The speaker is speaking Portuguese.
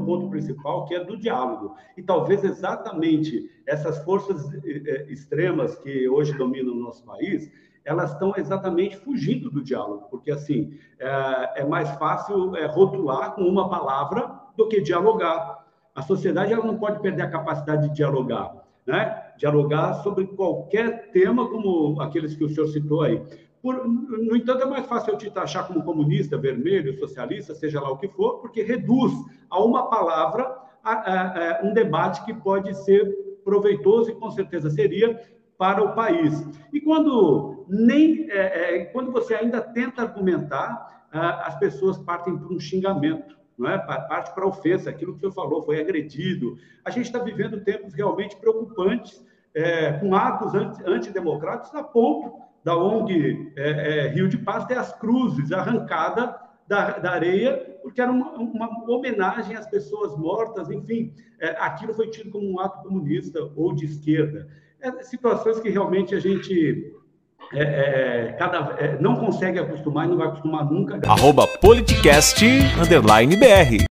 no ponto principal, que é do diálogo. E talvez exatamente essas forças extremas que hoje dominam o nosso país, elas estão exatamente fugindo do diálogo, porque assim é, é mais fácil rotular com uma palavra do que dialogar. A sociedade ela não pode perder a capacidade de dialogar, né? Dialogar sobre qualquer tema, como aqueles que o senhor citou aí. Por, no entanto, é mais fácil eu te taxar como comunista, vermelho, socialista, seja lá o que for, porque reduz a uma palavra a, a, a um debate que pode ser proveitoso e com certeza seria para o país. E quando nem é, é, quando você ainda tenta argumentar, ah, as pessoas partem para um xingamento, não é? Parte para ofensa, aquilo que o senhor falou, foi agredido. A gente está vivendo tempos realmente preocupantes, é, com atos antidemocráticos a ponto da ONG é, é, Rio de Paz ter as cruzes arrancada da, da areia, porque era uma, uma, homenagem às pessoas mortas, enfim, é, aquilo foi tido como um ato comunista ou de esquerda. É, situações que realmente a gente é, é, cada, é, não consegue acostumar e não vai acostumar nunca. Arroba politicast, underline BR.